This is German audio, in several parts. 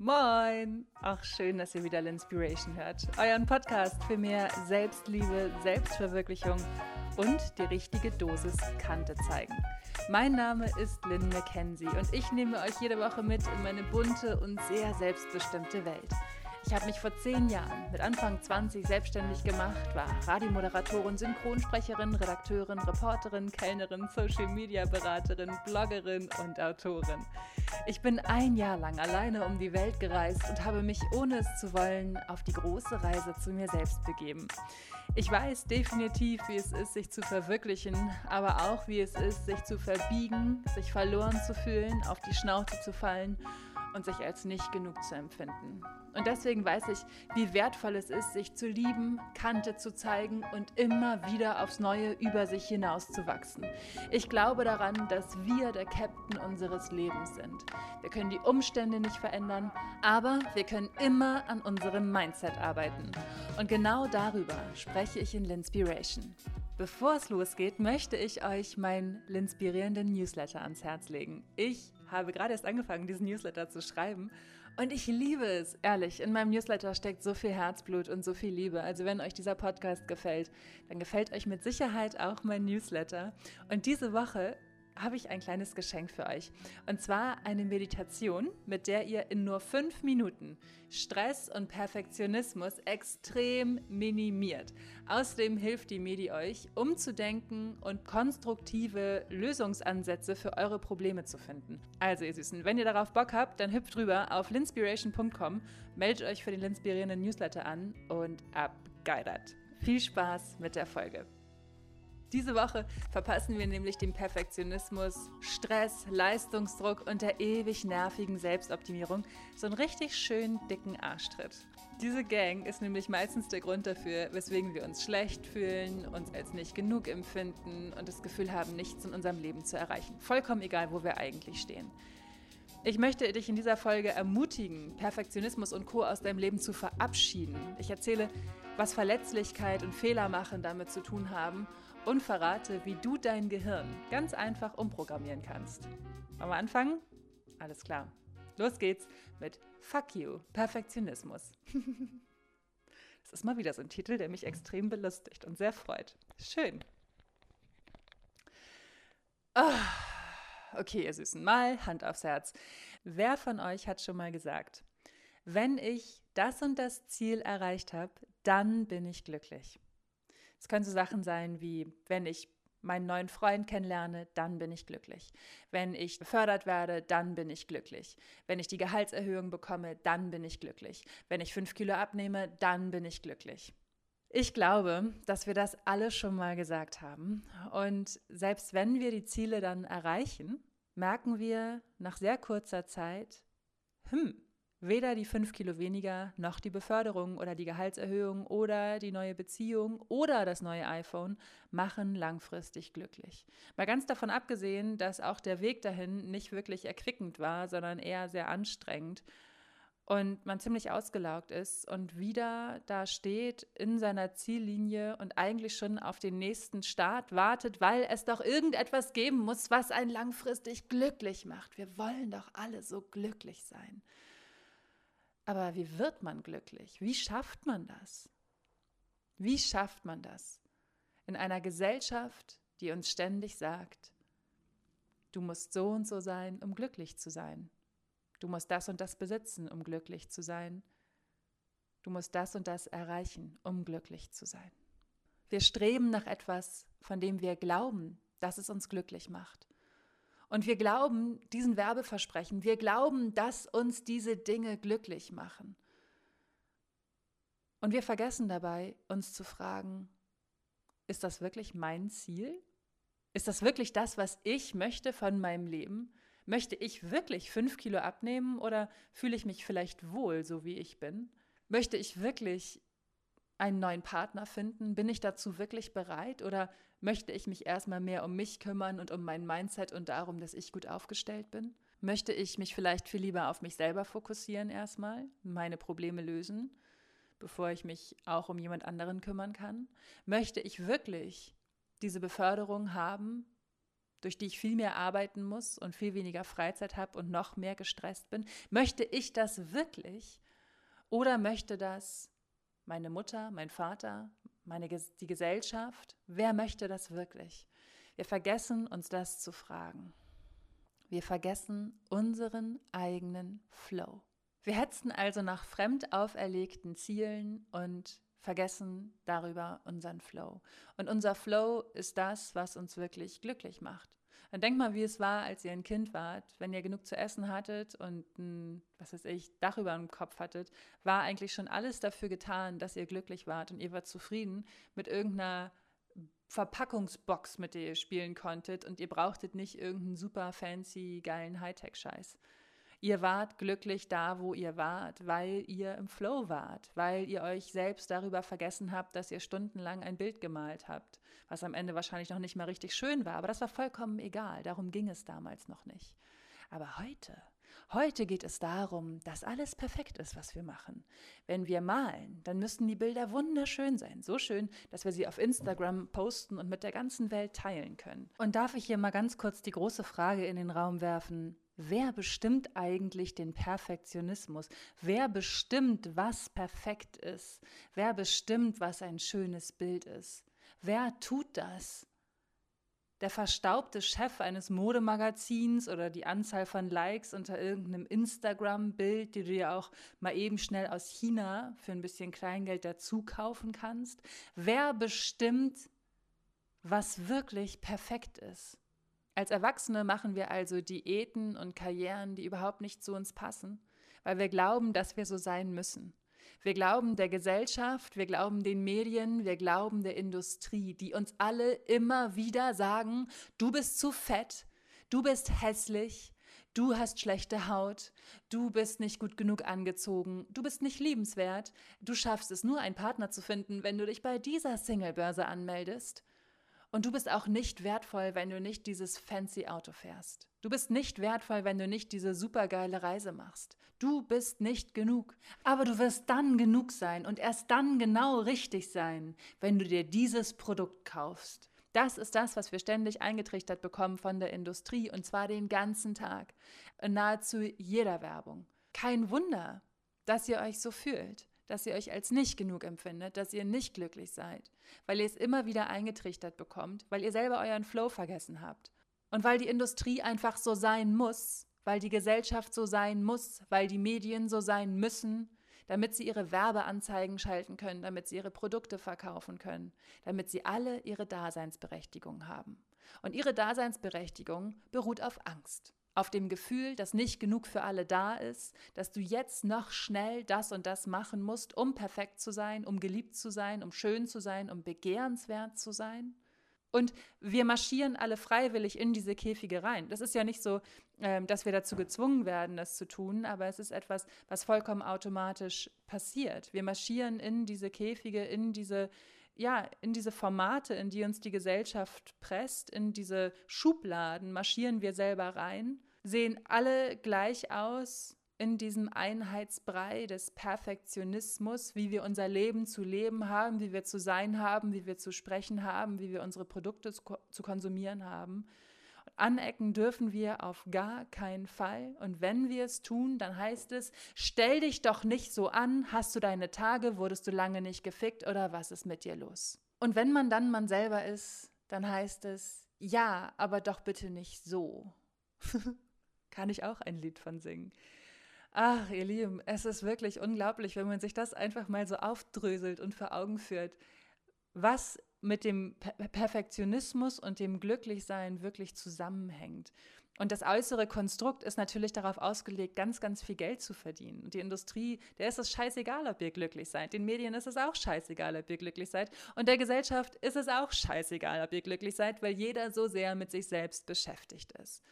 Moin! Ach, schön, dass ihr wieder L'Inspiration hört. Euren Podcast für mehr Selbstliebe, Selbstverwirklichung und die richtige Dosis Kante zeigen. Mein Name ist Lynn McKenzie und ich nehme euch jede Woche mit in meine bunte und sehr selbstbestimmte Welt. Ich habe mich vor zehn Jahren mit Anfang 20 selbstständig gemacht, war Radiomoderatorin, Synchronsprecherin, Redakteurin, Reporterin, Kellnerin, Social Media Beraterin, Bloggerin und Autorin. Ich bin ein Jahr lang alleine um die Welt gereist und habe mich, ohne es zu wollen, auf die große Reise zu mir selbst begeben. Ich weiß definitiv, wie es ist, sich zu verwirklichen, aber auch, wie es ist, sich zu verbiegen, sich verloren zu fühlen, auf die Schnauze zu fallen und sich als nicht genug zu empfinden. Und deswegen weiß ich, wie wertvoll es ist, sich zu lieben, Kante zu zeigen und immer wieder aufs Neue über sich hinaus zu wachsen. Ich glaube daran, dass wir der Captain unseres Lebens sind. Wir können die Umstände nicht verändern, aber wir können immer an unserem Mindset arbeiten. Und genau darüber spreche ich in Linspiration. Bevor es losgeht, möchte ich euch meinen Linspirierenden Newsletter ans Herz legen. Ich habe gerade erst angefangen, diesen Newsletter zu schreiben. Und ich liebe es, ehrlich. In meinem Newsletter steckt so viel Herzblut und so viel Liebe. Also wenn euch dieser Podcast gefällt, dann gefällt euch mit Sicherheit auch mein Newsletter. Und diese Woche habe ich ein kleines Geschenk für euch. Und zwar eine Meditation, mit der ihr in nur fünf Minuten Stress und Perfektionismus extrem minimiert. Außerdem hilft die Medi euch, umzudenken und konstruktive Lösungsansätze für eure Probleme zu finden. Also ihr Süßen, wenn ihr darauf Bock habt, dann hüpft rüber auf linspiration.com, meldet euch für den inspirierenden Newsletter an und abgeidert. Viel Spaß mit der Folge. Diese Woche verpassen wir nämlich dem Perfektionismus, Stress, Leistungsdruck und der ewig nervigen Selbstoptimierung so einen richtig schönen dicken Arschtritt. Diese Gang ist nämlich meistens der Grund dafür, weswegen wir uns schlecht fühlen, uns als nicht genug empfinden und das Gefühl haben, nichts in unserem Leben zu erreichen. Vollkommen egal, wo wir eigentlich stehen. Ich möchte dich in dieser Folge ermutigen, Perfektionismus und Co. aus deinem Leben zu verabschieden. Ich erzähle, was Verletzlichkeit und Fehler machen damit zu tun haben und verrate, wie du dein Gehirn ganz einfach umprogrammieren kannst. Wollen wir anfangen? Alles klar. Los geht's mit Fuck You, Perfektionismus. das ist mal wieder so ein Titel, der mich extrem belustigt und sehr freut. Schön. Oh, okay, ihr Süßen, mal Hand aufs Herz. Wer von euch hat schon mal gesagt, wenn ich das und das Ziel erreicht habe, dann bin ich glücklich? Es können so Sachen sein wie, wenn ich meinen neuen Freund kennenlerne, dann bin ich glücklich. Wenn ich befördert werde, dann bin ich glücklich. Wenn ich die Gehaltserhöhung bekomme, dann bin ich glücklich. Wenn ich fünf Kilo abnehme, dann bin ich glücklich. Ich glaube, dass wir das alle schon mal gesagt haben. Und selbst wenn wir die Ziele dann erreichen, merken wir nach sehr kurzer Zeit, hm, Weder die fünf Kilo weniger, noch die Beförderung oder die Gehaltserhöhung oder die neue Beziehung oder das neue iPhone machen langfristig glücklich. Mal ganz davon abgesehen, dass auch der Weg dahin nicht wirklich erquickend war, sondern eher sehr anstrengend und man ziemlich ausgelaugt ist und wieder da steht in seiner Ziellinie und eigentlich schon auf den nächsten Start wartet, weil es doch irgendetwas geben muss, was einen langfristig glücklich macht. Wir wollen doch alle so glücklich sein. Aber wie wird man glücklich? Wie schafft man das? Wie schafft man das? In einer Gesellschaft, die uns ständig sagt, du musst so und so sein, um glücklich zu sein. Du musst das und das besitzen, um glücklich zu sein. Du musst das und das erreichen, um glücklich zu sein. Wir streben nach etwas, von dem wir glauben, dass es uns glücklich macht. Und wir glauben diesen Werbeversprechen, wir glauben, dass uns diese Dinge glücklich machen. Und wir vergessen dabei, uns zu fragen, ist das wirklich mein Ziel? Ist das wirklich das, was ich möchte von meinem Leben? Möchte ich wirklich fünf Kilo abnehmen oder fühle ich mich vielleicht wohl, so wie ich bin? Möchte ich wirklich einen neuen Partner finden? Bin ich dazu wirklich bereit oder möchte ich mich erstmal mehr um mich kümmern und um mein Mindset und darum, dass ich gut aufgestellt bin? Möchte ich mich vielleicht viel lieber auf mich selber fokussieren erstmal, meine Probleme lösen, bevor ich mich auch um jemand anderen kümmern kann? Möchte ich wirklich diese Beförderung haben, durch die ich viel mehr arbeiten muss und viel weniger Freizeit habe und noch mehr gestresst bin? Möchte ich das wirklich? Oder möchte das meine Mutter, mein Vater, meine, die Gesellschaft? Wer möchte das wirklich? Wir vergessen uns das zu fragen. Wir vergessen unseren eigenen Flow. Wir hetzen also nach fremd auferlegten Zielen und vergessen darüber unseren Flow. Und unser Flow ist das, was uns wirklich glücklich macht. Dann denkt mal, wie es war, als ihr ein Kind wart, wenn ihr genug zu essen hattet und ein, was weiß ich, Dach über dem Kopf hattet, war eigentlich schon alles dafür getan, dass ihr glücklich wart und ihr wart zufrieden mit irgendeiner Verpackungsbox, mit der ihr spielen konntet und ihr brauchtet nicht irgendeinen super fancy, geilen Hightech-Scheiß. Ihr wart glücklich da, wo ihr wart, weil ihr im Flow wart, weil ihr euch selbst darüber vergessen habt, dass ihr stundenlang ein Bild gemalt habt, was am Ende wahrscheinlich noch nicht mal richtig schön war, aber das war vollkommen egal, darum ging es damals noch nicht. Aber heute, heute geht es darum, dass alles perfekt ist, was wir machen. Wenn wir malen, dann müssten die Bilder wunderschön sein, so schön, dass wir sie auf Instagram posten und mit der ganzen Welt teilen können. Und darf ich hier mal ganz kurz die große Frage in den Raum werfen, Wer bestimmt eigentlich den Perfektionismus? Wer bestimmt, was perfekt ist? Wer bestimmt, was ein schönes Bild ist? Wer tut das? Der verstaubte Chef eines Modemagazins oder die Anzahl von Likes unter irgendeinem Instagram-Bild, die du dir auch mal eben schnell aus China für ein bisschen Kleingeld dazu kaufen kannst? Wer bestimmt, was wirklich perfekt ist? Als Erwachsene machen wir also Diäten und Karrieren, die überhaupt nicht zu uns passen, weil wir glauben, dass wir so sein müssen. Wir glauben der Gesellschaft, wir glauben den Medien, wir glauben der Industrie, die uns alle immer wieder sagen, du bist zu fett, du bist hässlich, du hast schlechte Haut, du bist nicht gut genug angezogen, du bist nicht liebenswert, du schaffst es nur, einen Partner zu finden, wenn du dich bei dieser Singlebörse anmeldest. Und du bist auch nicht wertvoll, wenn du nicht dieses fancy Auto fährst. Du bist nicht wertvoll, wenn du nicht diese supergeile Reise machst. Du bist nicht genug. Aber du wirst dann genug sein und erst dann genau richtig sein, wenn du dir dieses Produkt kaufst. Das ist das, was wir ständig eingetrichtert bekommen von der Industrie und zwar den ganzen Tag. Nahezu jeder Werbung. Kein Wunder, dass ihr euch so fühlt dass ihr euch als nicht genug empfindet, dass ihr nicht glücklich seid, weil ihr es immer wieder eingetrichtert bekommt, weil ihr selber euren Flow vergessen habt. Und weil die Industrie einfach so sein muss, weil die Gesellschaft so sein muss, weil die Medien so sein müssen, damit sie ihre Werbeanzeigen schalten können, damit sie ihre Produkte verkaufen können, damit sie alle ihre Daseinsberechtigung haben. Und ihre Daseinsberechtigung beruht auf Angst auf dem Gefühl, dass nicht genug für alle da ist, dass du jetzt noch schnell das und das machen musst, um perfekt zu sein, um geliebt zu sein, um schön zu sein, um begehrenswert zu sein. Und wir marschieren alle freiwillig in diese Käfige rein. Das ist ja nicht so, ähm, dass wir dazu gezwungen werden, das zu tun, aber es ist etwas, was vollkommen automatisch passiert. Wir marschieren in diese Käfige, in diese, ja, in diese Formate, in die uns die Gesellschaft presst, in diese Schubladen marschieren wir selber rein sehen alle gleich aus in diesem Einheitsbrei des Perfektionismus, wie wir unser Leben zu leben haben, wie wir zu sein haben, wie wir zu sprechen haben, wie wir unsere Produkte zu konsumieren haben. Anecken dürfen wir auf gar keinen Fall. Und wenn wir es tun, dann heißt es, stell dich doch nicht so an, hast du deine Tage, wurdest du lange nicht gefickt oder was ist mit dir los? Und wenn man dann man selber ist, dann heißt es, ja, aber doch bitte nicht so. Kann ich auch ein Lied von singen. Ach, ihr Lieben, es ist wirklich unglaublich, wenn man sich das einfach mal so aufdröselt und vor Augen führt, was mit dem Perfektionismus und dem Glücklichsein wirklich zusammenhängt. Und das äußere Konstrukt ist natürlich darauf ausgelegt, ganz, ganz viel Geld zu verdienen. Und die Industrie, der ist es scheißegal, ob ihr glücklich seid. Den Medien ist es auch scheißegal, ob ihr glücklich seid. Und der Gesellschaft ist es auch scheißegal, ob ihr glücklich seid, weil jeder so sehr mit sich selbst beschäftigt ist.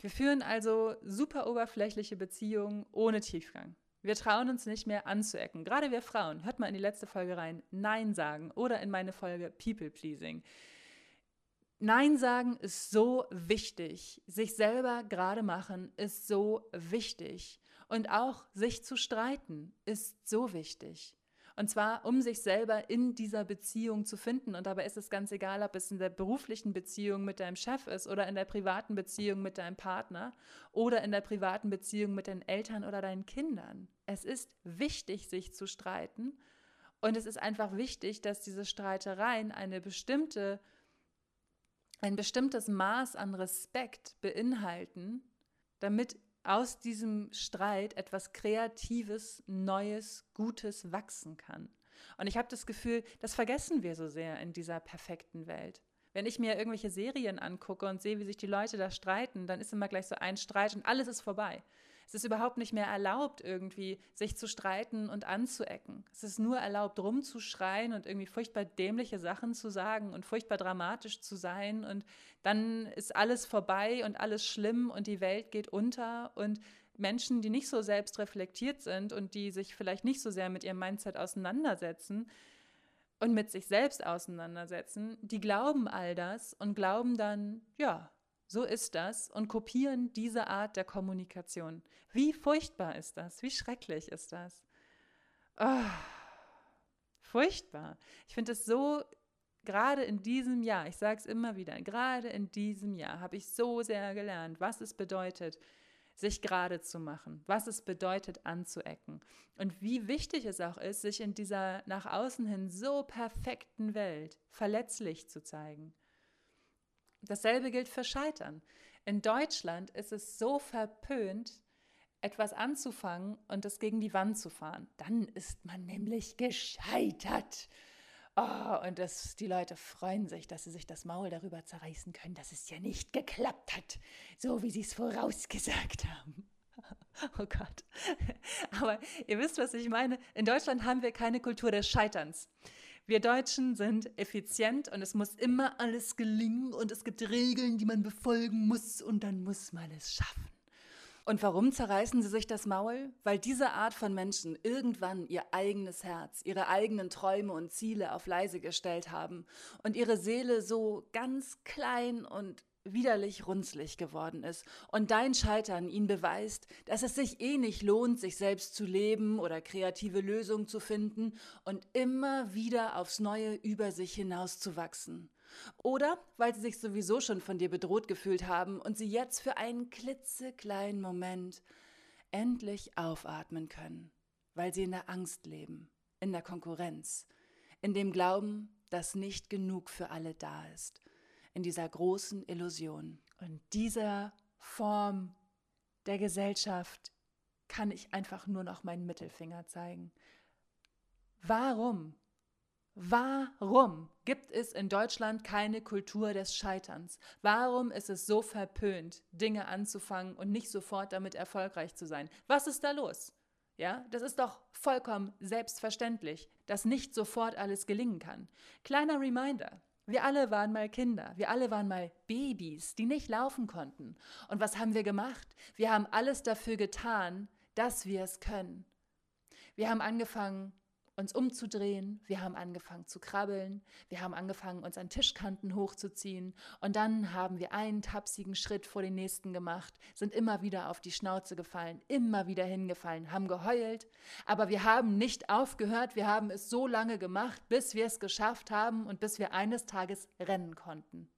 Wir führen also super oberflächliche Beziehungen ohne Tiefgang. Wir trauen uns nicht mehr anzuecken. Gerade wir Frauen, hört mal in die letzte Folge rein, Nein sagen oder in meine Folge People Pleasing. Nein sagen ist so wichtig. Sich selber gerade machen ist so wichtig. Und auch sich zu streiten ist so wichtig. Und zwar, um sich selber in dieser Beziehung zu finden. Und dabei ist es ganz egal, ob es in der beruflichen Beziehung mit deinem Chef ist oder in der privaten Beziehung mit deinem Partner oder in der privaten Beziehung mit deinen Eltern oder deinen Kindern. Es ist wichtig, sich zu streiten. Und es ist einfach wichtig, dass diese Streitereien eine bestimmte, ein bestimmtes Maß an Respekt beinhalten, damit aus diesem Streit etwas Kreatives, Neues, Gutes wachsen kann. Und ich habe das Gefühl, das vergessen wir so sehr in dieser perfekten Welt. Wenn ich mir irgendwelche Serien angucke und sehe, wie sich die Leute da streiten, dann ist immer gleich so ein Streit und alles ist vorbei. Es ist überhaupt nicht mehr erlaubt, irgendwie sich zu streiten und anzuecken. Es ist nur erlaubt, rumzuschreien und irgendwie furchtbar dämliche Sachen zu sagen und furchtbar dramatisch zu sein. Und dann ist alles vorbei und alles schlimm und die Welt geht unter. Und Menschen, die nicht so selbst reflektiert sind und die sich vielleicht nicht so sehr mit ihrem Mindset auseinandersetzen, und mit sich selbst auseinandersetzen, die glauben all das und glauben dann, ja, so ist das und kopieren diese Art der Kommunikation. Wie furchtbar ist das? Wie schrecklich ist das? Oh, furchtbar. Ich finde es so, gerade in diesem Jahr, ich sage es immer wieder, gerade in diesem Jahr habe ich so sehr gelernt, was es bedeutet, sich gerade zu machen, was es bedeutet, anzuecken und wie wichtig es auch ist, sich in dieser nach außen hin so perfekten Welt verletzlich zu zeigen. Dasselbe gilt für Scheitern. In Deutschland ist es so verpönt, etwas anzufangen und es gegen die Wand zu fahren. Dann ist man nämlich gescheitert. Oh, und das, die Leute freuen sich, dass sie sich das Maul darüber zerreißen können, dass es ja nicht geklappt hat, so wie sie es vorausgesagt haben. Oh Gott. Aber ihr wisst, was ich meine. In Deutschland haben wir keine Kultur des Scheiterns. Wir Deutschen sind effizient und es muss immer alles gelingen und es gibt Regeln, die man befolgen muss und dann muss man es schaffen. Und warum zerreißen sie sich das Maul? Weil diese Art von Menschen irgendwann ihr eigenes Herz, ihre eigenen Träume und Ziele auf leise gestellt haben und ihre Seele so ganz klein und widerlich runzlig geworden ist und dein Scheitern ihn beweist, dass es sich eh nicht lohnt, sich selbst zu leben oder kreative Lösungen zu finden und immer wieder aufs Neue über sich hinauszuwachsen. Oder weil sie sich sowieso schon von dir bedroht gefühlt haben und sie jetzt für einen klitzekleinen Moment endlich aufatmen können, weil sie in der Angst leben, in der Konkurrenz, in dem Glauben, dass nicht genug für alle da ist in dieser großen Illusion. Und dieser Form der Gesellschaft kann ich einfach nur noch meinen Mittelfinger zeigen. Warum? Warum gibt es in Deutschland keine Kultur des Scheiterns? Warum ist es so verpönt, Dinge anzufangen und nicht sofort damit erfolgreich zu sein? Was ist da los? Ja, das ist doch vollkommen selbstverständlich, dass nicht sofort alles gelingen kann. Kleiner Reminder. Wir alle waren mal Kinder, wir alle waren mal Babys, die nicht laufen konnten. Und was haben wir gemacht? Wir haben alles dafür getan, dass wir es können. Wir haben angefangen, uns umzudrehen, wir haben angefangen zu krabbeln, wir haben angefangen, uns an Tischkanten hochzuziehen. Und dann haben wir einen tapsigen Schritt vor den nächsten gemacht, sind immer wieder auf die Schnauze gefallen, immer wieder hingefallen, haben geheult, aber wir haben nicht aufgehört, wir haben es so lange gemacht, bis wir es geschafft haben und bis wir eines Tages rennen konnten.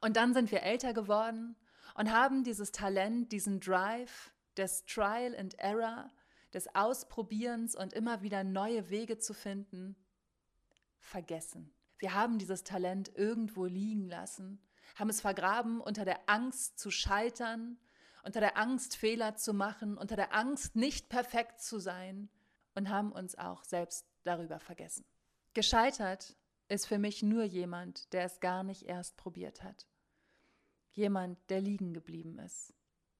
Und dann sind wir älter geworden und haben dieses Talent, diesen Drive des Trial and Error, des Ausprobierens und immer wieder neue Wege zu finden, vergessen. Wir haben dieses Talent irgendwo liegen lassen, haben es vergraben unter der Angst zu scheitern, unter der Angst Fehler zu machen, unter der Angst nicht perfekt zu sein und haben uns auch selbst darüber vergessen. Gescheitert ist für mich nur jemand, der es gar nicht erst probiert hat. Jemand, der liegen geblieben ist.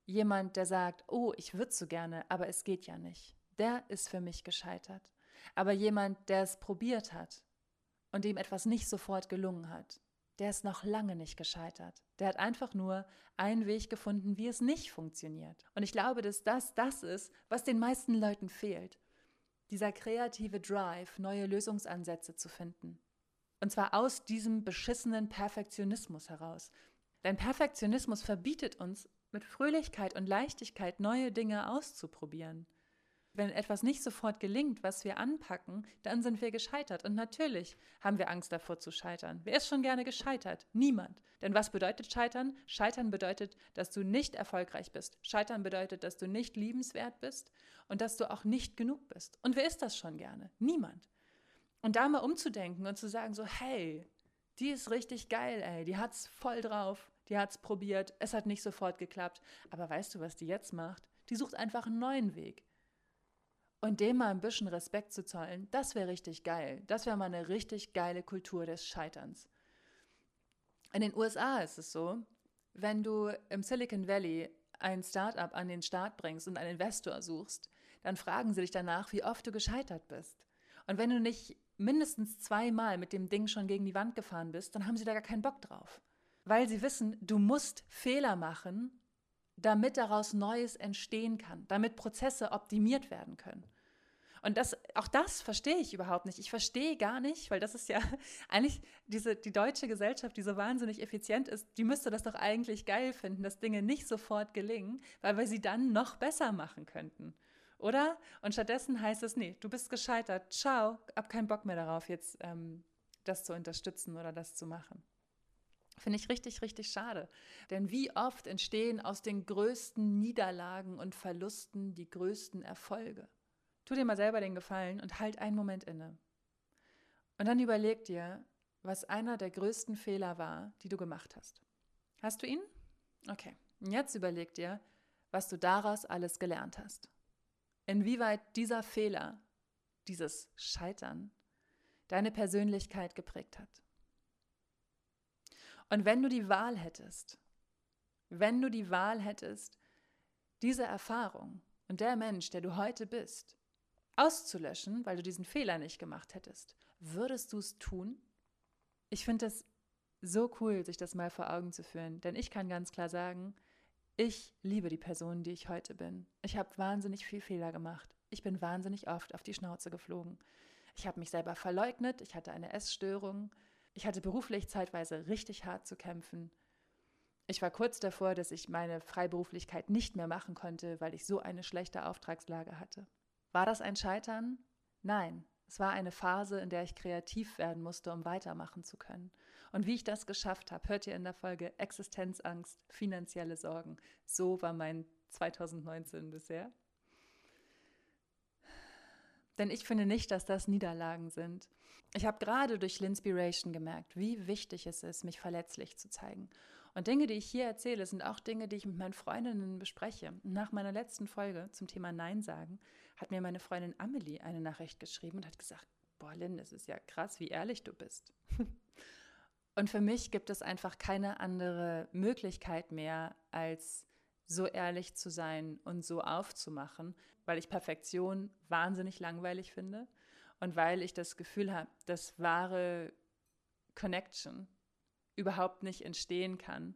Jemand, der sagt, oh, ich würde so gerne, aber es geht ja nicht. Der ist für mich gescheitert. Aber jemand, der es probiert hat und dem etwas nicht sofort gelungen hat, der ist noch lange nicht gescheitert. Der hat einfach nur einen Weg gefunden, wie es nicht funktioniert. Und ich glaube, dass das das ist, was den meisten Leuten fehlt. Dieser kreative Drive, neue Lösungsansätze zu finden. Und zwar aus diesem beschissenen Perfektionismus heraus. Denn Perfektionismus verbietet uns, mit Fröhlichkeit und Leichtigkeit neue Dinge auszuprobieren. wenn etwas nicht sofort gelingt, was wir anpacken, dann sind wir gescheitert. Und natürlich haben wir Angst davor zu scheitern. Wer ist schon gerne gescheitert? Niemand. Denn was bedeutet Scheitern? Scheitern bedeutet, dass du nicht erfolgreich bist. Scheitern bedeutet, dass du nicht liebenswert bist und dass du auch nicht genug bist. Und wer ist das schon gerne? Niemand. Und da mal umzudenken und zu sagen so, hey, die ist richtig geil, ey, die hat's voll drauf, die hat's probiert, es hat nicht sofort geklappt, aber weißt du, was die jetzt macht? Die sucht einfach einen neuen Weg. Und dem mal ein bisschen Respekt zu zollen, das wäre richtig geil. Das wäre mal eine richtig geile Kultur des Scheiterns. In den USA ist es so, wenn du im Silicon Valley ein Startup an den Start bringst und einen Investor suchst, dann fragen sie dich danach, wie oft du gescheitert bist. Und wenn du nicht mindestens zweimal mit dem Ding schon gegen die Wand gefahren bist, dann haben sie da gar keinen Bock drauf. Weil sie wissen, du musst Fehler machen, damit daraus Neues entstehen kann, damit Prozesse optimiert werden können. Und das, auch das verstehe ich überhaupt nicht. Ich verstehe gar nicht, weil das ist ja eigentlich diese, die deutsche Gesellschaft, die so wahnsinnig effizient ist, die müsste das doch eigentlich geil finden, dass Dinge nicht sofort gelingen, weil wir sie dann noch besser machen könnten oder? Und stattdessen heißt es, nee, du bist gescheitert, ciao, hab keinen Bock mehr darauf, jetzt ähm, das zu unterstützen oder das zu machen. Finde ich richtig, richtig schade. Denn wie oft entstehen aus den größten Niederlagen und Verlusten die größten Erfolge? Tu dir mal selber den Gefallen und halt einen Moment inne. Und dann überleg dir, was einer der größten Fehler war, die du gemacht hast. Hast du ihn? Okay. Und jetzt überleg dir, was du daraus alles gelernt hast inwieweit dieser Fehler, dieses Scheitern, deine Persönlichkeit geprägt hat. Und wenn du die Wahl hättest, wenn du die Wahl hättest, diese Erfahrung und der Mensch, der du heute bist, auszulöschen, weil du diesen Fehler nicht gemacht hättest, würdest du es tun? Ich finde es so cool, sich das mal vor Augen zu führen, denn ich kann ganz klar sagen, ich liebe die Person, die ich heute bin. Ich habe wahnsinnig viel Fehler gemacht. Ich bin wahnsinnig oft auf die Schnauze geflogen. Ich habe mich selber verleugnet, ich hatte eine Essstörung, ich hatte beruflich zeitweise richtig hart zu kämpfen. Ich war kurz davor, dass ich meine Freiberuflichkeit nicht mehr machen konnte, weil ich so eine schlechte Auftragslage hatte. War das ein Scheitern? Nein, es war eine Phase, in der ich kreativ werden musste, um weitermachen zu können. Und wie ich das geschafft habe, hört ihr in der Folge Existenzangst, finanzielle Sorgen. So war mein 2019 bisher. Denn ich finde nicht, dass das Niederlagen sind. Ich habe gerade durch Linspiration gemerkt, wie wichtig es ist, mich verletzlich zu zeigen. Und Dinge, die ich hier erzähle, sind auch Dinge, die ich mit meinen Freundinnen bespreche. Nach meiner letzten Folge zum Thema Nein sagen, hat mir meine Freundin Amelie eine Nachricht geschrieben und hat gesagt, boah, Lynn, es ist ja krass, wie ehrlich du bist. und für mich gibt es einfach keine andere Möglichkeit mehr, als so ehrlich zu sein und so aufzumachen, weil ich Perfektion wahnsinnig langweilig finde und weil ich das Gefühl habe, dass wahre Connection überhaupt nicht entstehen kann,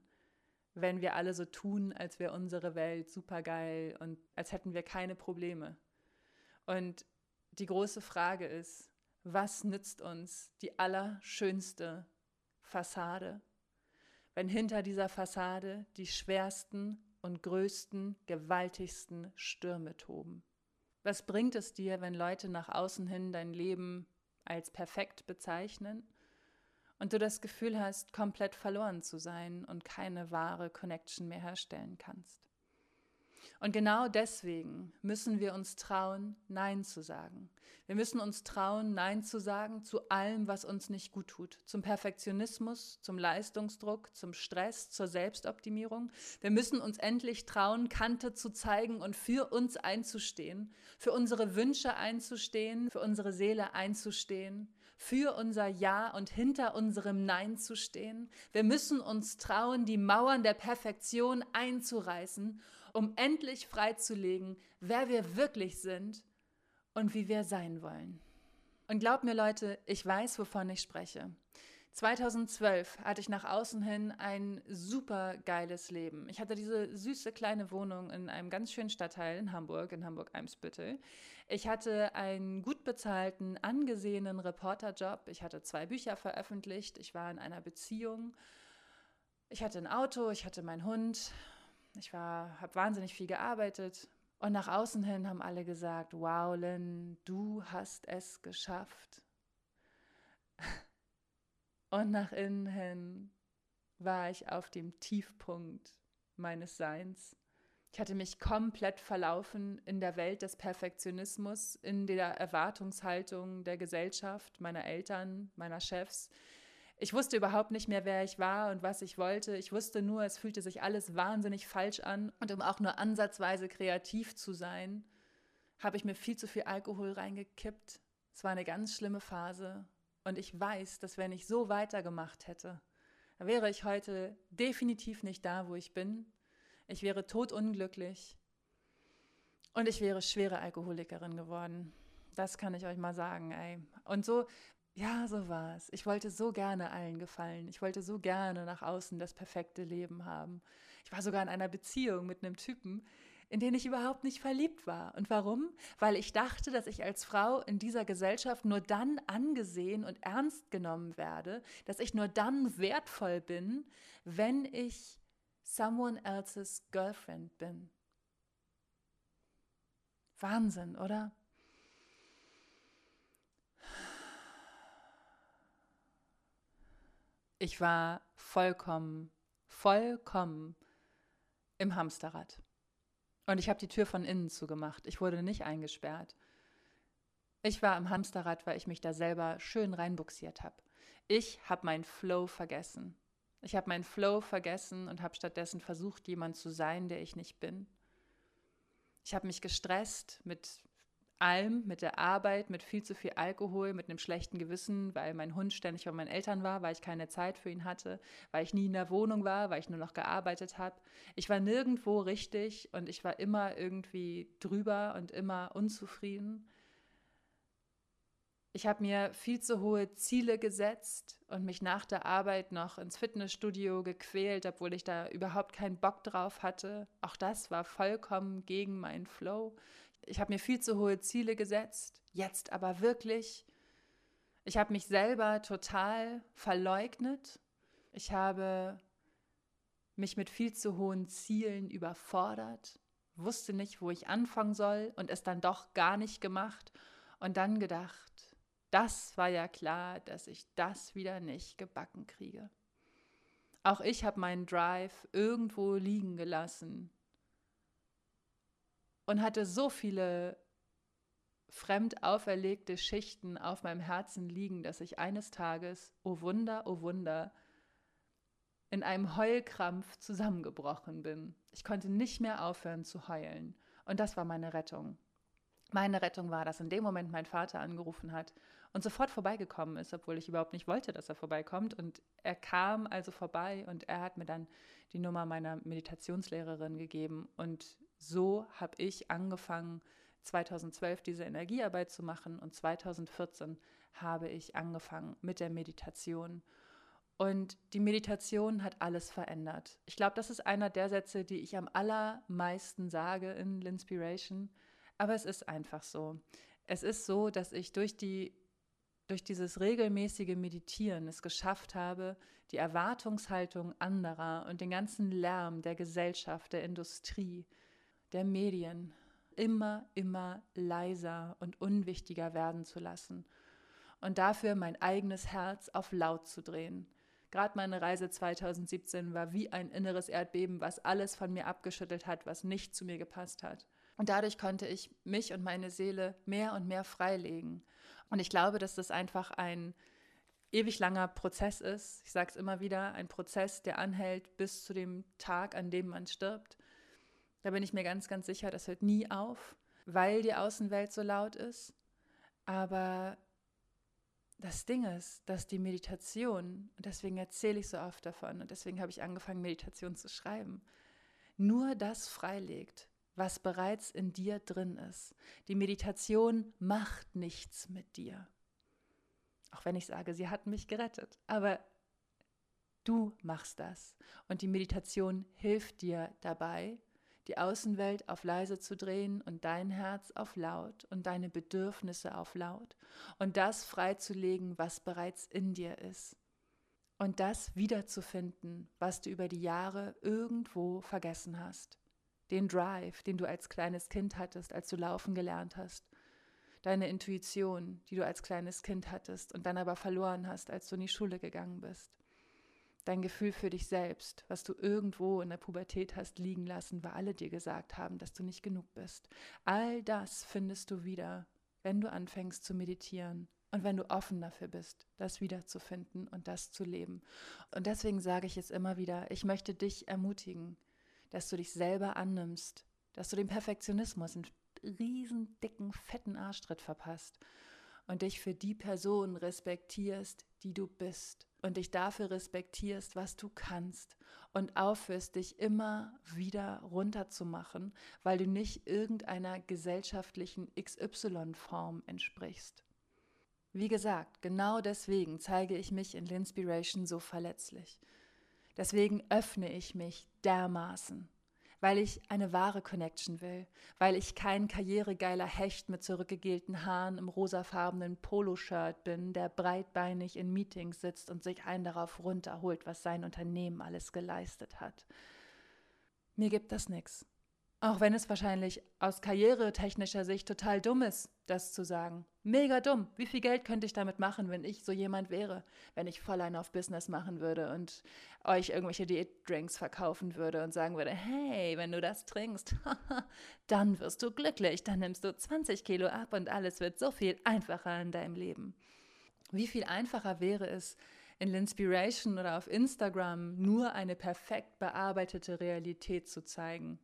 wenn wir alle so tun, als wäre unsere Welt supergeil und als hätten wir keine Probleme. Und die große Frage ist, was nützt uns die allerschönste Fassade, wenn hinter dieser Fassade die schwersten und größten, gewaltigsten Stürme toben. Was bringt es dir, wenn Leute nach außen hin dein Leben als perfekt bezeichnen und du das Gefühl hast, komplett verloren zu sein und keine wahre Connection mehr herstellen kannst? Und genau deswegen müssen wir uns trauen, Nein zu sagen. Wir müssen uns trauen, Nein zu sagen zu allem, was uns nicht gut tut. Zum Perfektionismus, zum Leistungsdruck, zum Stress, zur Selbstoptimierung. Wir müssen uns endlich trauen, Kante zu zeigen und für uns einzustehen, für unsere Wünsche einzustehen, für unsere Seele einzustehen, für unser Ja und hinter unserem Nein zu stehen. Wir müssen uns trauen, die Mauern der Perfektion einzureißen um endlich freizulegen, wer wir wirklich sind und wie wir sein wollen. Und glaubt mir Leute, ich weiß, wovon ich spreche. 2012 hatte ich nach außen hin ein super geiles Leben. Ich hatte diese süße kleine Wohnung in einem ganz schönen Stadtteil in Hamburg, in Hamburg-Eimsbüttel. Ich hatte einen gut bezahlten, angesehenen Reporterjob. Ich hatte zwei Bücher veröffentlicht. Ich war in einer Beziehung. Ich hatte ein Auto, ich hatte meinen Hund ich habe wahnsinnig viel gearbeitet Und nach außen hin haben alle gesagt, wow, Lynn, du hast es geschafft. Und nach innen hin war ich auf dem Tiefpunkt meines Seins. Ich hatte mich komplett verlaufen in der Welt des Perfektionismus, in der Erwartungshaltung der Gesellschaft, meiner Eltern, meiner Chefs. Ich wusste überhaupt nicht mehr, wer ich war und was ich wollte. Ich wusste nur, es fühlte sich alles wahnsinnig falsch an. Und um auch nur ansatzweise kreativ zu sein, habe ich mir viel zu viel Alkohol reingekippt. Es war eine ganz schlimme Phase. Und ich weiß, dass wenn ich so weitergemacht hätte, wäre ich heute definitiv nicht da, wo ich bin ich wäre totunglücklich und ich wäre schwere Alkoholikerin geworden. Das kann ich euch mal sagen, ey. Und so, ja, so war es. Ich wollte so gerne allen gefallen. Ich wollte so gerne nach außen das perfekte Leben haben. Ich war sogar in einer Beziehung mit einem Typen, in den ich überhaupt nicht verliebt war. Und warum? Weil ich dachte, dass ich als Frau in dieser Gesellschaft nur dann angesehen und ernst genommen werde, dass ich nur dann wertvoll bin, wenn ich someone else's girlfriend bin. Wahnsinn, oder? Ich war vollkommen, vollkommen im Hamsterrad. Und ich habe die Tür von innen zugemacht. Ich wurde nicht eingesperrt. Ich war im Hamsterrad, weil ich mich da selber schön reinbuxiert habe. Ich habe meinen Flow vergessen. Ich habe meinen Flow vergessen und habe stattdessen versucht, jemand zu sein, der ich nicht bin. Ich habe mich gestresst mit allem, mit der Arbeit, mit viel zu viel Alkohol, mit einem schlechten Gewissen, weil mein Hund ständig bei meinen Eltern war, weil ich keine Zeit für ihn hatte, weil ich nie in der Wohnung war, weil ich nur noch gearbeitet habe. Ich war nirgendwo richtig und ich war immer irgendwie drüber und immer unzufrieden. Ich habe mir viel zu hohe Ziele gesetzt und mich nach der Arbeit noch ins Fitnessstudio gequält, obwohl ich da überhaupt keinen Bock drauf hatte. Auch das war vollkommen gegen meinen Flow. Ich habe mir viel zu hohe Ziele gesetzt, jetzt aber wirklich. Ich habe mich selber total verleugnet. Ich habe mich mit viel zu hohen Zielen überfordert, wusste nicht, wo ich anfangen soll und es dann doch gar nicht gemacht und dann gedacht, das war ja klar, dass ich das wieder nicht gebacken kriege. Auch ich habe meinen Drive irgendwo liegen gelassen und hatte so viele fremd auferlegte Schichten auf meinem Herzen liegen, dass ich eines Tages, oh Wunder, oh Wunder, in einem Heulkrampf zusammengebrochen bin. Ich konnte nicht mehr aufhören zu heulen. Und das war meine Rettung. Meine Rettung war, dass in dem Moment mein Vater angerufen hat und sofort vorbeigekommen ist, obwohl ich überhaupt nicht wollte, dass er vorbeikommt. Und er kam also vorbei und er hat mir dann die Nummer meiner Meditationslehrerin gegeben. Und so habe ich angefangen, 2012 diese Energiearbeit zu machen und 2014 habe ich angefangen mit der Meditation. Und die Meditation hat alles verändert. Ich glaube, das ist einer der Sätze, die ich am allermeisten sage in L'Inspiration. Aber es ist einfach so. Es ist so, dass ich durch die durch dieses regelmäßige Meditieren es geschafft habe, die Erwartungshaltung anderer und den ganzen Lärm der Gesellschaft, der Industrie, der Medien immer, immer leiser und unwichtiger werden zu lassen und dafür mein eigenes Herz auf laut zu drehen. Gerade meine Reise 2017 war wie ein inneres Erdbeben, was alles von mir abgeschüttelt hat, was nicht zu mir gepasst hat. Und dadurch konnte ich mich und meine Seele mehr und mehr freilegen. Und ich glaube, dass das einfach ein ewig langer Prozess ist. Ich sage es immer wieder, ein Prozess, der anhält bis zu dem Tag, an dem man stirbt. Da bin ich mir ganz, ganz sicher, das hört nie auf, weil die Außenwelt so laut ist. Aber das Ding ist, dass die Meditation, und deswegen erzähle ich so oft davon, und deswegen habe ich angefangen, Meditation zu schreiben, nur das freilegt, was bereits in dir drin ist. Die Meditation macht nichts mit dir. Auch wenn ich sage, sie hat mich gerettet. Aber du machst das. Und die Meditation hilft dir dabei, die Außenwelt auf leise zu drehen und dein Herz auf laut und deine Bedürfnisse auf laut und das freizulegen, was bereits in dir ist. Und das wiederzufinden, was du über die Jahre irgendwo vergessen hast. den Drive, den du als kleines Kind hattest, als du laufen gelernt hast, deine Intuition, die du als kleines Kind hattest und dann aber verloren hast, als du in die Schule gegangen bist. Dein Gefühl für dich selbst, was du irgendwo in der Pubertät hast liegen lassen, weil alle dir gesagt haben, dass du nicht genug bist. All das findest du wieder, wenn du anfängst zu meditieren und wenn du offen dafür bist, das wiederzufinden und das zu leben. Und deswegen sage ich es immer wieder, ich möchte dich ermutigen, dass du dich selber annimmst, dass du den Perfektionismus einen riesen, dicken, fetten Arschtritt verpasst und dich für die Person respektierst, die du bist und dich dafür respektierst, was du kannst und aufhörst, dich immer wieder runterzumachen, weil du nicht irgendeiner gesellschaftlichen XY-Form entsprichst. Wie gesagt, genau deswegen zeige ich mich in Linspiration so verletzlich. Deswegen öffne ich mich dermaßen weil ich eine wahre Connection will, weil ich kein karrieregeiler Hecht mit zurückgegelten Haaren im rosafarbenen Poloshirt bin, der breitbeinig in Meetings sitzt und sich einen darauf runterholt, was sein Unternehmen alles geleistet hat. Mir gibt das nichts. Auch wenn es wahrscheinlich aus karrieretechnischer Sicht total dumm ist, das zu sagen. Mega dumm. Wie viel Geld könnte ich damit machen, wenn ich so jemand wäre? Wenn ich voll ein auf Business machen würde und euch irgendwelche Diätdrinks verkaufen würde und sagen würde, hey, wenn du das trinkst, dann wirst du glücklich, dann nimmst du 20 Kilo ab und alles wird so viel einfacher in deinem Leben. Wie viel einfacher wäre es, in Linspiration oder auf Instagram nur eine perfekt bearbeitete Realität zu zeigen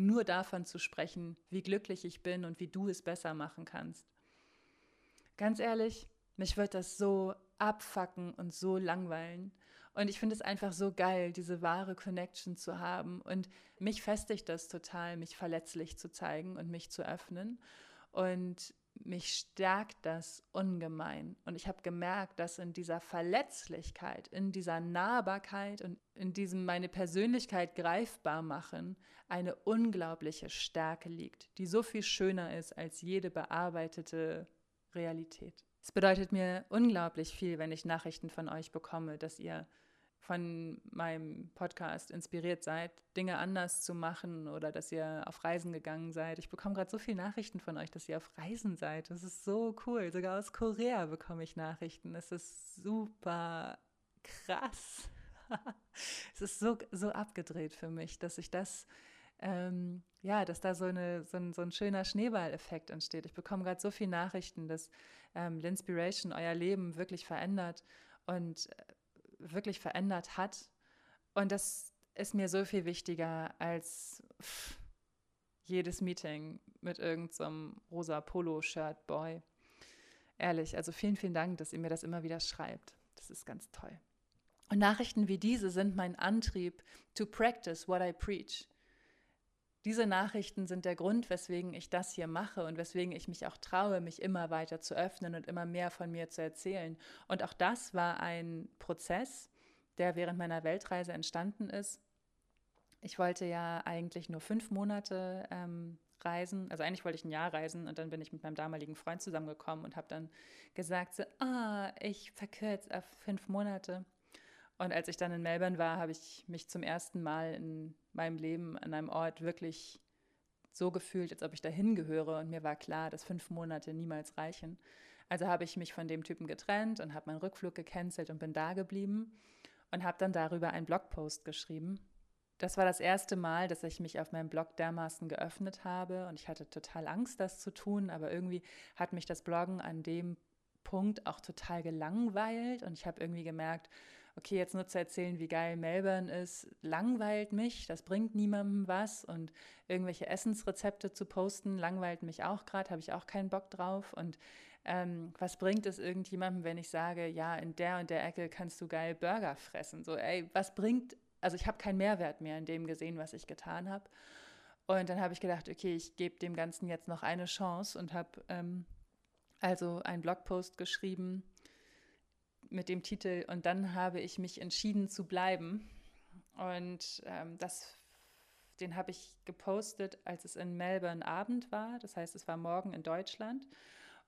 nur davon zu sprechen, wie glücklich ich bin und wie du es besser machen kannst. Ganz ehrlich, mich wird das so abfacken und so langweilen. Und ich finde es einfach so geil, diese wahre Connection zu haben. Und mich festigt das total, mich verletzlich zu zeigen und mich zu öffnen. Und mich stärkt das ungemein. Und ich habe gemerkt, dass in dieser Verletzlichkeit, in dieser Nahbarkeit und in diesem meine Persönlichkeit greifbar machen, eine unglaubliche Stärke liegt, die so viel schöner ist als jede bearbeitete Realität. Es bedeutet mir unglaublich viel, wenn ich Nachrichten von euch bekomme, dass ihr von meinem Podcast inspiriert seid, Dinge anders zu machen oder dass ihr auf Reisen gegangen seid. Ich bekomme gerade so viele Nachrichten von euch, dass ihr auf Reisen seid. Das ist so cool. Sogar aus Korea bekomme ich Nachrichten. Das ist super krass. es ist so, so abgedreht für mich, dass ich das, ähm, ja, dass da so, eine, so, ein, so ein schöner Schneeballeffekt entsteht. Ich bekomme gerade so viele Nachrichten, dass ähm, L'Inspiration euer Leben wirklich verändert und äh, wirklich verändert hat. Und das ist mir so viel wichtiger als pff, jedes Meeting mit irgendeinem so rosa Polo-Shirt-Boy. Ehrlich, also vielen, vielen Dank, dass ihr mir das immer wieder schreibt. Das ist ganz toll. Und Nachrichten wie diese sind mein Antrieb to practice what I preach. Diese Nachrichten sind der Grund, weswegen ich das hier mache und weswegen ich mich auch traue, mich immer weiter zu öffnen und immer mehr von mir zu erzählen. Und auch das war ein Prozess, der während meiner Weltreise entstanden ist. Ich wollte ja eigentlich nur fünf Monate ähm, reisen, also eigentlich wollte ich ein Jahr reisen und dann bin ich mit meinem damaligen Freund zusammengekommen und habe dann gesagt, so, ah, ich verkürze auf fünf Monate. Und als ich dann in Melbourne war, habe ich mich zum ersten Mal in meinem Leben an einem Ort wirklich so gefühlt, als ob ich dahin gehöre. Und mir war klar, dass fünf Monate niemals reichen. Also habe ich mich von dem Typen getrennt und habe meinen Rückflug gecancelt und bin da geblieben und habe dann darüber einen Blogpost geschrieben. Das war das erste Mal, dass ich mich auf meinem Blog dermaßen geöffnet habe und ich hatte total Angst, das zu tun, aber irgendwie hat mich das Bloggen an dem Punkt auch total gelangweilt und ich habe irgendwie gemerkt, okay, jetzt nur zu erzählen, wie geil Melbourne ist, langweilt mich, das bringt niemandem was und irgendwelche Essensrezepte zu posten, langweilt mich auch gerade, habe ich auch keinen Bock drauf und ähm, was bringt es irgendjemandem, wenn ich sage, ja, in der und der Ecke kannst du geil Burger fressen? So, ey, was bringt, also ich habe keinen Mehrwert mehr in dem gesehen, was ich getan habe. Und dann habe ich gedacht, okay, ich gebe dem Ganzen jetzt noch eine Chance und habe ähm, also einen Blogpost geschrieben, mit dem Titel Und dann habe ich mich entschieden zu bleiben. Und ähm, das, den habe ich gepostet, als es in Melbourne Abend war. Das heißt, es war morgen in Deutschland.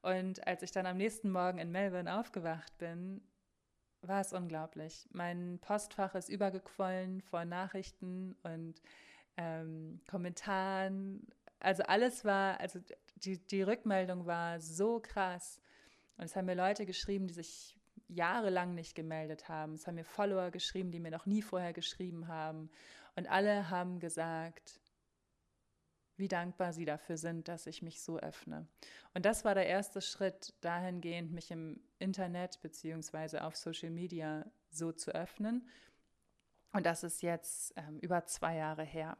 Und als ich dann am nächsten Morgen in Melbourne aufgewacht bin, war es unglaublich. Mein Postfach ist übergequollen vor Nachrichten und ähm, Kommentaren. Also alles war, also die, die Rückmeldung war so krass. Und es haben mir Leute geschrieben, die sich jahrelang nicht gemeldet haben. Es haben mir Follower geschrieben, die mir noch nie vorher geschrieben haben. Und alle haben gesagt, wie dankbar sie dafür sind, dass ich mich so öffne. Und das war der erste Schritt dahingehend, mich im Internet bzw. auf Social Media so zu öffnen. Und das ist jetzt ähm, über zwei Jahre her.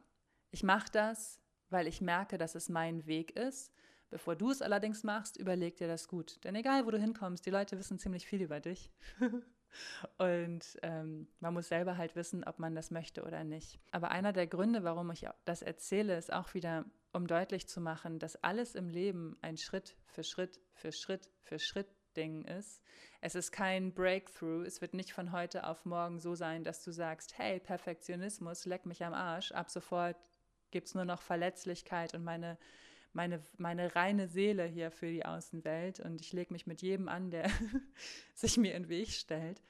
Ich mache das, weil ich merke, dass es mein Weg ist. Bevor du es allerdings machst, überleg dir das gut. Denn egal, wo du hinkommst, die Leute wissen ziemlich viel über dich. Und ähm, man muss selber halt wissen, ob man das möchte oder nicht. Aber einer der Gründe, warum ich das erzähle, ist auch wieder, um deutlich zu machen, dass alles im Leben ein Schritt für Schritt für Schritt für Schritt Ding ist. Es ist kein Breakthrough. Es wird nicht von heute auf morgen so sein, dass du sagst, hey, Perfektionismus, leck mich am Arsch. Ab sofort gibt es nur noch Verletzlichkeit und meine meine, meine reine Seele hier für die Außenwelt und ich lege mich mit jedem an, der sich mir in den Weg stellt,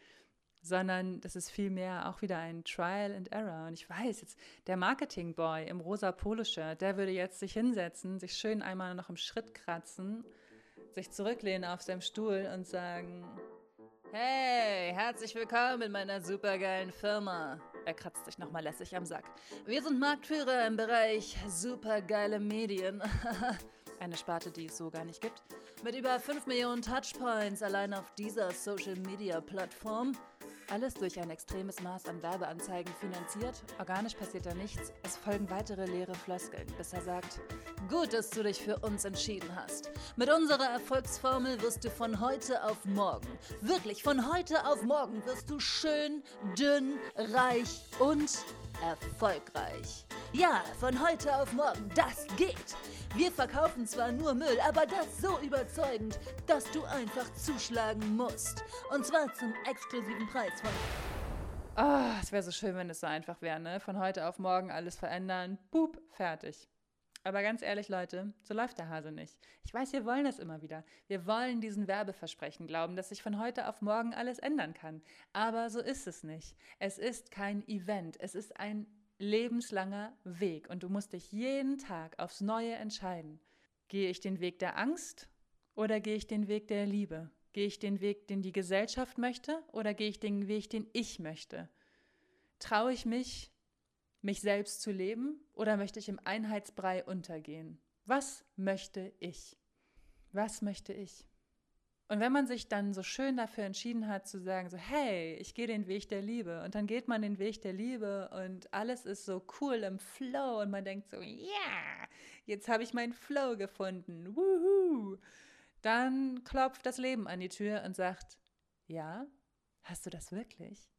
sondern das ist vielmehr auch wieder ein Trial and Error. Und ich weiß jetzt, der Marketing-Boy im rosa Poloshirt, der würde jetzt sich hinsetzen, sich schön einmal noch im Schritt kratzen, sich zurücklehnen auf seinem Stuhl und sagen, Hey, herzlich willkommen in meiner supergeilen Firma. Er kratzt sich nochmal lässig am Sack. Wir sind Marktführer im Bereich supergeile Medien. Eine Sparte, die es so gar nicht gibt. Mit über 5 Millionen Touchpoints allein auf dieser Social Media Plattform. Alles durch ein extremes Maß an Werbeanzeigen finanziert. Organisch passiert da nichts. Es folgen weitere leere Floskeln, bis er sagt: Gut, dass du dich für uns entschieden hast. Mit unserer Erfolgsformel wirst du von heute auf morgen, wirklich von heute auf morgen, wirst du schön, dünn, reich und erfolgreich. Ja, von heute auf morgen, das geht. Wir verkaufen zwar nur Müll, aber das so überzeugend, dass du einfach zuschlagen musst. Und zwar zum exklusiven Preis von. Oh, es wäre so schön, wenn es so einfach wäre, ne? Von heute auf morgen alles verändern, boop, fertig. Aber ganz ehrlich, Leute, so läuft der Hase nicht. Ich weiß, wir wollen das immer wieder. Wir wollen diesen Werbeversprechen glauben, dass sich von heute auf morgen alles ändern kann. Aber so ist es nicht. Es ist kein Event. Es ist ein lebenslanger Weg und du musst dich jeden Tag aufs Neue entscheiden. Gehe ich den Weg der Angst oder gehe ich den Weg der Liebe? Gehe ich den Weg, den die Gesellschaft möchte oder gehe ich den Weg, den ich möchte? Traue ich mich, mich selbst zu leben oder möchte ich im Einheitsbrei untergehen? Was möchte ich? Was möchte ich? Und wenn man sich dann so schön dafür entschieden hat zu sagen, so, hey, ich gehe den Weg der Liebe und dann geht man den Weg der Liebe und alles ist so cool im Flow und man denkt so, ja, yeah, jetzt habe ich meinen Flow gefunden, wuhu. Dann klopft das Leben an die Tür und sagt, ja, hast du das wirklich?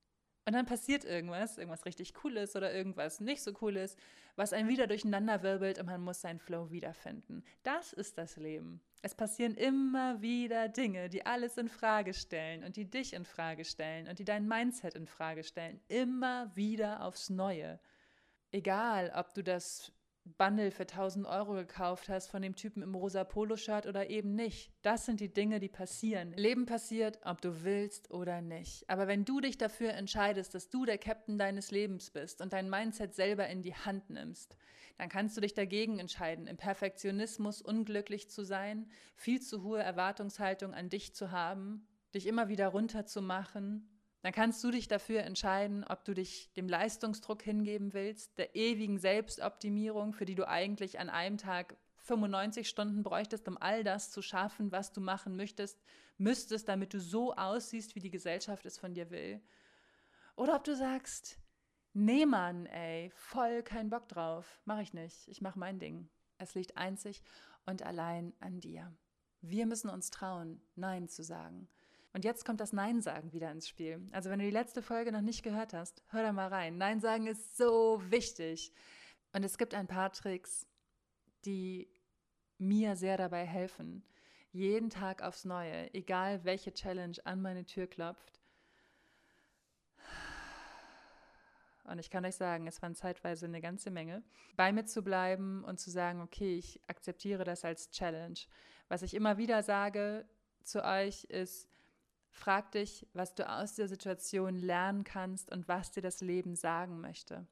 Und dann passiert irgendwas, irgendwas richtig Cooles oder irgendwas nicht so Cooles, was einen wieder durcheinander wirbelt und man muss seinen Flow wiederfinden. Das ist das Leben. Es passieren immer wieder Dinge, die alles in Frage stellen und die dich in Frage stellen und die dein Mindset in Frage stellen. Immer wieder aufs Neue. Egal, ob du das Bundle für 1000 Euro gekauft hast von dem Typen im rosa Poloshirt oder eben nicht. Das sind die Dinge, die passieren. Leben passiert, ob du willst oder nicht. Aber wenn du dich dafür entscheidest, dass du der Captain deines Lebens bist und dein Mindset selber in die Hand nimmst, dann kannst du dich dagegen entscheiden, im Perfektionismus unglücklich zu sein, viel zu hohe Erwartungshaltung an dich zu haben, dich immer wieder runterzumachen dann kannst du dich dafür entscheiden, ob du dich dem Leistungsdruck hingeben willst, der ewigen Selbstoptimierung, für die du eigentlich an einem Tag 95 Stunden bräuchtest, um all das zu schaffen, was du machen möchtest, müsstest, damit du so aussiehst, wie die Gesellschaft es von dir will. Oder ob du sagst, nee Mann, ey, voll kein Bock drauf, mach ich nicht, ich mach mein Ding. Es liegt einzig und allein an dir. Wir müssen uns trauen, Nein zu sagen. Und jetzt kommt das Nein sagen wieder ins Spiel. Also wenn du die letzte Folge noch nicht gehört hast, hör da mal rein. Nein sagen ist so wichtig. Und es gibt ein paar Tricks, die mir sehr dabei helfen. Jeden Tag aufs Neue, egal welche Challenge an meine Tür klopft. Und ich kann euch sagen, es waren zeitweise eine ganze Menge. Bei mir zu bleiben und zu sagen, okay, ich akzeptiere das als Challenge. Was ich immer wieder sage zu euch ist, Frag dich, was du aus der Situation lernen kannst und was dir das Leben sagen möchte.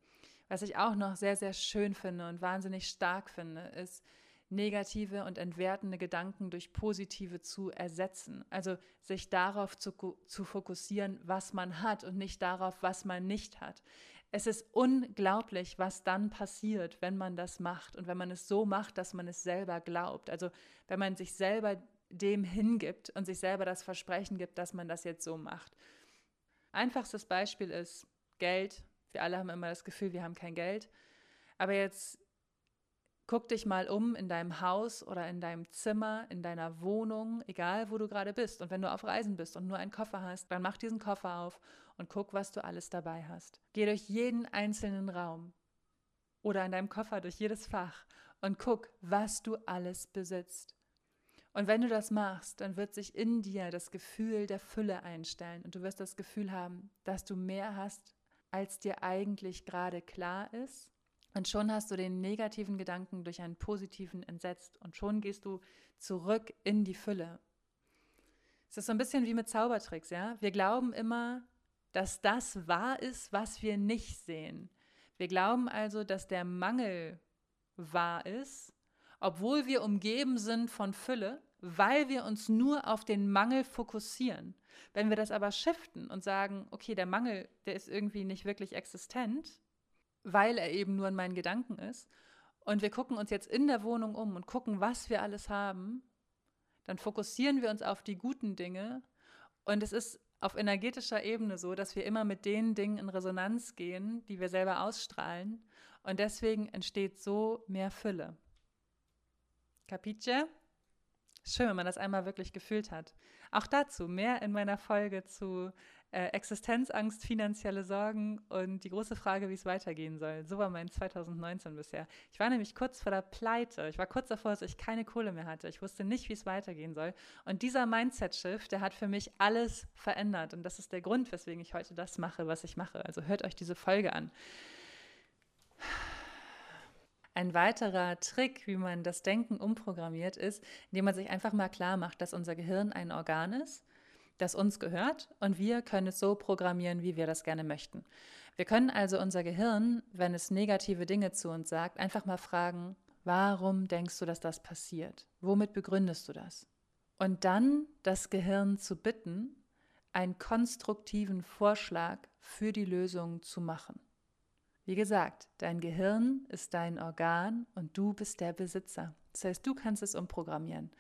Was ich auch noch sehr, sehr schön finde und wahnsinnig stark finde, ist, negative und entwertende Gedanken durch positive zu ersetzen. Also sich darauf zu, zu fokussieren, was man hat und nicht darauf, was man nicht hat. Es ist unglaublich, was dann passiert, wenn man das macht und wenn man es so macht, dass man es selber glaubt. Also wenn man sich selber dem hingibt und sich selber das Versprechen gibt, dass man das jetzt so macht. Einfachstes Beispiel ist Geld. Wir alle haben immer das Gefühl, wir haben kein Geld. Aber jetzt Guck dich mal um in deinem Haus oder in deinem Zimmer, in deiner Wohnung, egal wo du gerade bist. Und wenn du auf Reisen bist und nur einen Koffer hast, dann mach diesen Koffer auf und guck, was du alles dabei hast. Geh durch jeden einzelnen Raum oder in deinem Koffer durch jedes Fach und guck, was du alles besitzt. Und wenn du das machst, dann wird sich in dir das Gefühl der Fülle einstellen und du wirst das Gefühl haben, dass du mehr hast, als dir eigentlich gerade klar ist und schon hast du den negativen Gedanken durch einen positiven entsetzt und schon gehst du zurück in die Fülle. Es ist so ein bisschen wie mit Zaubertricks, ja? Wir glauben immer, dass das wahr ist, was wir nicht sehen. Wir glauben also, dass der Mangel wahr ist, obwohl wir umgeben sind von Fülle, weil wir uns nur auf den Mangel fokussieren. Wenn wir das aber shiften und sagen, okay, der Mangel, der ist irgendwie nicht wirklich existent, weil er eben nur in meinen Gedanken ist, und wir gucken uns jetzt in der Wohnung um und gucken, was wir alles haben, dann fokussieren wir uns auf die guten Dinge. Und es ist auf energetischer Ebene so, dass wir immer mit den Dingen in Resonanz gehen, die wir selber ausstrahlen. Und deswegen entsteht so mehr Fülle. Capice? Schön, wenn man das einmal wirklich gefühlt hat. Auch dazu mehr in meiner Folge zu äh, Existenzangst, finanzielle Sorgen und die große Frage, wie es weitergehen soll. So war mein 2019 bisher. Ich war nämlich kurz vor der Pleite. Ich war kurz davor, dass ich keine Kohle mehr hatte. Ich wusste nicht, wie es weitergehen soll. Und dieser Mindset-Shift, der hat für mich alles verändert. Und das ist der Grund, weswegen ich heute das mache, was ich mache. Also hört euch diese Folge an. Ein weiterer Trick, wie man das Denken umprogrammiert, ist, indem man sich einfach mal klar macht, dass unser Gehirn ein Organ ist das uns gehört und wir können es so programmieren, wie wir das gerne möchten. Wir können also unser Gehirn, wenn es negative Dinge zu uns sagt, einfach mal fragen, warum denkst du, dass das passiert? Womit begründest du das? Und dann das Gehirn zu bitten, einen konstruktiven Vorschlag für die Lösung zu machen. Wie gesagt, dein Gehirn ist dein Organ und du bist der Besitzer. Das heißt, du kannst es umprogrammieren.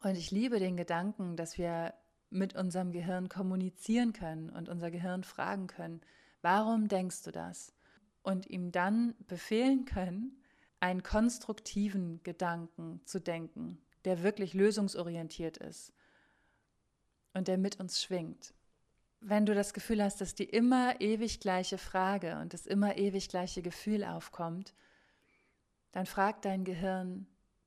Und ich liebe den Gedanken, dass wir mit unserem Gehirn kommunizieren können und unser Gehirn fragen können, warum denkst du das? Und ihm dann befehlen können, einen konstruktiven Gedanken zu denken, der wirklich lösungsorientiert ist und der mit uns schwingt. Wenn du das Gefühl hast, dass die immer ewig gleiche Frage und das immer ewig gleiche Gefühl aufkommt, dann frag dein Gehirn,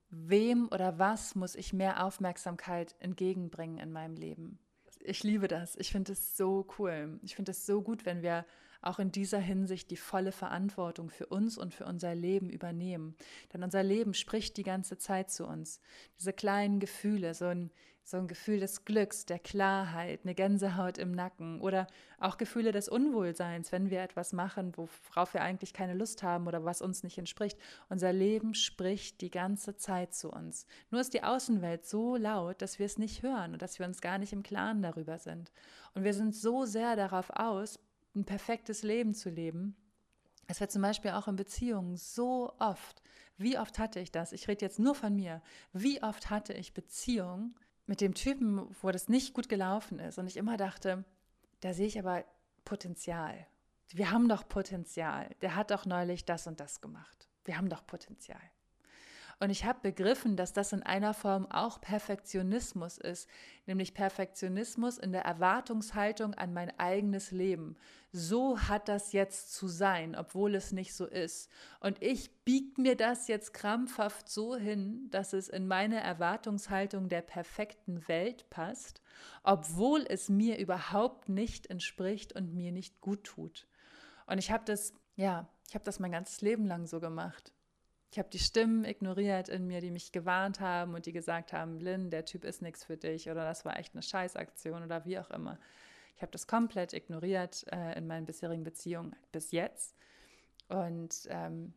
wem oder was muss ich mehr Aufmerksamkeit entgegenbringen in meinem Leben. Ich liebe das. Ich finde es so cool. Ich finde es so gut, wenn wir auch in dieser Hinsicht die volle Verantwortung für uns und für unser Leben übernehmen. Denn unser Leben spricht die ganze Zeit zu uns. Diese kleinen Gefühle, so ein so ein Gefühl des Glücks, der Klarheit, eine Gänsehaut im Nacken oder auch Gefühle des Unwohlseins, wenn wir etwas machen, worauf wir eigentlich keine Lust haben oder was uns nicht entspricht. Unser Leben spricht die ganze Zeit zu uns. Nur ist die Außenwelt so laut, dass wir es nicht hören und dass wir uns gar nicht im Klaren darüber sind. Und wir sind so sehr darauf aus, ein perfektes Leben zu leben, es wird zum Beispiel auch in Beziehungen so oft, wie oft hatte ich das? Ich rede jetzt nur von mir. Wie oft hatte ich Beziehungen, mit dem Typen, wo das nicht gut gelaufen ist und ich immer dachte, da sehe ich aber Potenzial. Wir haben doch Potenzial. Der hat doch neulich das und das gemacht. Wir haben doch Potenzial. Und ich habe begriffen, dass das in einer Form auch Perfektionismus ist, nämlich Perfektionismus in der Erwartungshaltung an mein eigenes Leben. So hat das jetzt zu sein, obwohl es nicht so ist. Und ich biege mir das jetzt krampfhaft so hin, dass es in meine Erwartungshaltung der perfekten Welt passt, obwohl es mir überhaupt nicht entspricht und mir nicht gut tut. Und ich habe das, ja, ich habe das mein ganzes Leben lang so gemacht. Ich habe die Stimmen ignoriert in mir, die mich gewarnt haben und die gesagt haben, Lynn, der Typ ist nichts für dich oder das war echt eine Scheißaktion oder wie auch immer. Ich habe das komplett ignoriert äh, in meinen bisherigen Beziehungen bis jetzt. Und ähm,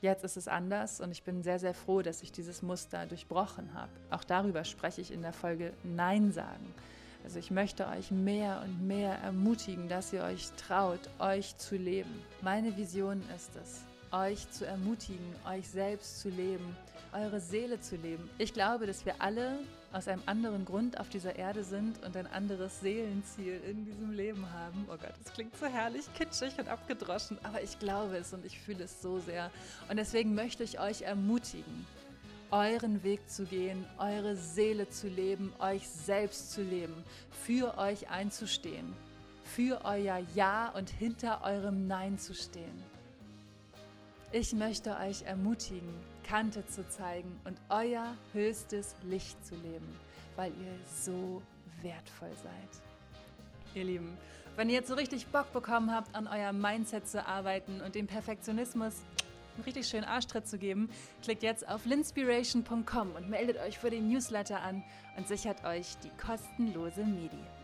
jetzt ist es anders und ich bin sehr, sehr froh, dass ich dieses Muster durchbrochen habe. Auch darüber spreche ich in der Folge Nein sagen. Also ich möchte euch mehr und mehr ermutigen, dass ihr euch traut, euch zu leben. Meine Vision ist es, euch zu ermutigen, euch selbst zu leben, eure Seele zu leben. Ich glaube, dass wir alle aus einem anderen Grund auf dieser Erde sind und ein anderes Seelenziel in diesem Leben haben. Oh Gott, das klingt so herrlich kitschig und abgedroschen, aber ich glaube es und ich fühle es so sehr. Und deswegen möchte ich euch ermutigen, euren Weg zu gehen, eure Seele zu leben, euch selbst zu leben, für euch einzustehen, für euer Ja und hinter eurem Nein zu stehen. Ich möchte euch ermutigen, Kante zu zeigen und euer höchstes Licht zu leben, weil ihr so wertvoll seid. Ihr Lieben, wenn ihr jetzt so richtig Bock bekommen habt, an eurem Mindset zu arbeiten und dem Perfektionismus einen richtig schönen Arschtritt zu geben, klickt jetzt auf linspiration.com und meldet euch für den Newsletter an und sichert euch die kostenlose Medie.